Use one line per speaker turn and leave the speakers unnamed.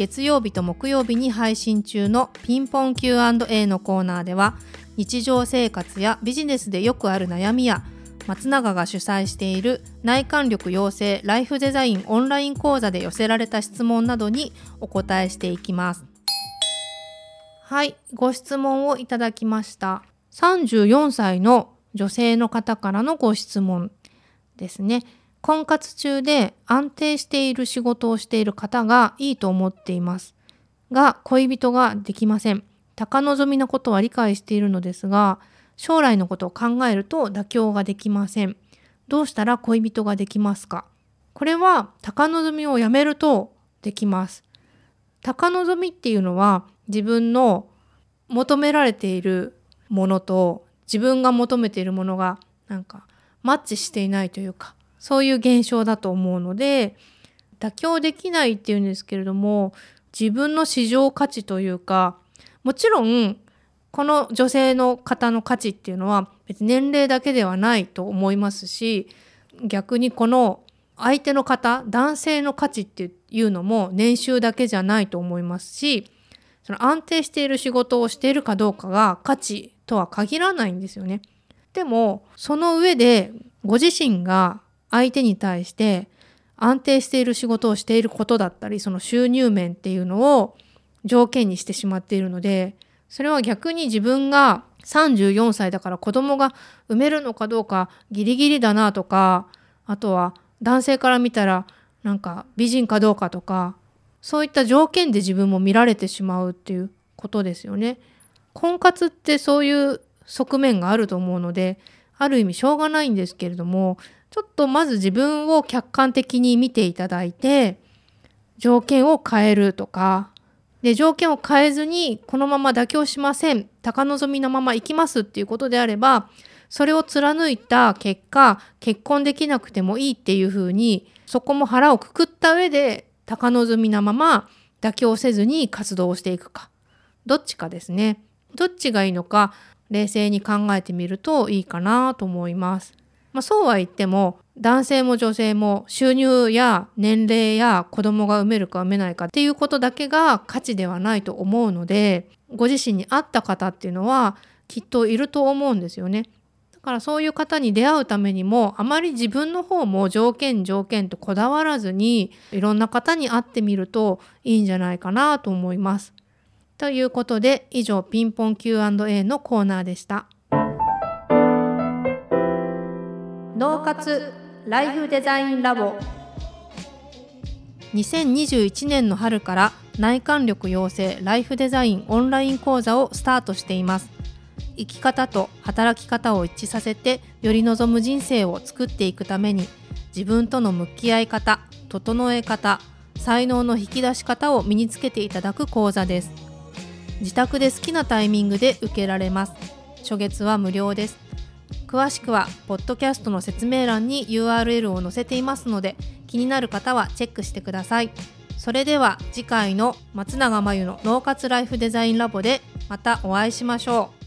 月曜日と木曜日に配信中のピンポン Q&A のコーナーでは日常生活やビジネスでよくある悩みや松永が主催している内観力養成ライフデザインオンライン講座で寄せられた質問などにお答えしていきます。はい、ご質問をいただきました。34歳の女性の方からのご質問ですね。婚活中で安定している仕事をしている方がいいと思っています。が恋人ができません。高望みなことは理解しているのですが将来のことを考えると妥協ができません。どうしたら恋人ができますか？これは高望みをやめるとできます。高望みっていうのは自分の求められているものと自分が求めているものがなんかマッチしていないというかそういう現象だと思うので妥協できないっていうんですけれども自分の市場価値というかもちろんこの女性の方の価値っていうのは別に年齢だけではないと思いますし逆にこの相手の方男性の価値っていうのも年収だけじゃないと思いますしその安定している仕事をしているかどうかが価値とは限らないんですよね。でもその上でご自身が相手に対して安定している仕事をしていることだったりその収入面っていうのを条件にしてしまっているのでそれは逆に自分が34歳だから子供が産めるのかどうかギリギリだなとかあとは男性から見たらなんか美人かどうかとかそういった条件で自分も見られてしまうっていうことですよね。婚活ってそういう側面があると思うのである意味しょうがないんですけれどもちょっとまず自分を客観的に見ていただいて条件を変えるとか。で条件を変えずにこのまま妥協しません。高望みのまま行きますっていうことであればそれを貫いた結果結婚できなくてもいいっていうふうにそこも腹をくくった上で高望みなまま妥協せずに活動していくか。どっちかですね。どっちがいいのか冷静に考えてみるといいかなと思います。まあ、そうは言っても男性も女性も収入や年齢や子供が産めるか産めないかっていうことだけが価値ではないと思うのでご自身に合った方っていうのはきっといると思うんですよね。だからそういう方に出会うためにもあまり自分の方も条件条件とこだわらずにいろんな方に会ってみるといいんじゃないかなと思います。ということで以上ピンポン Q&A のコーナーでした。脳活ライフデザインラボ。2021年の春から内観力養成ライフデザインオンライン講座をスタートしています。生き方と働き方を一致させてより望む人生を作っていくために自分との向き合い方整え方才能の引き出し方を身につけていただく講座です自宅で好きなタイミングで受けられます。初月は無料です。詳しくはポッドキャストの説明欄に URL を載せていますので気になる方はチェックしてください。それでは次回の松永真由の脳活ライフデザインラボでまたお会いしましょう。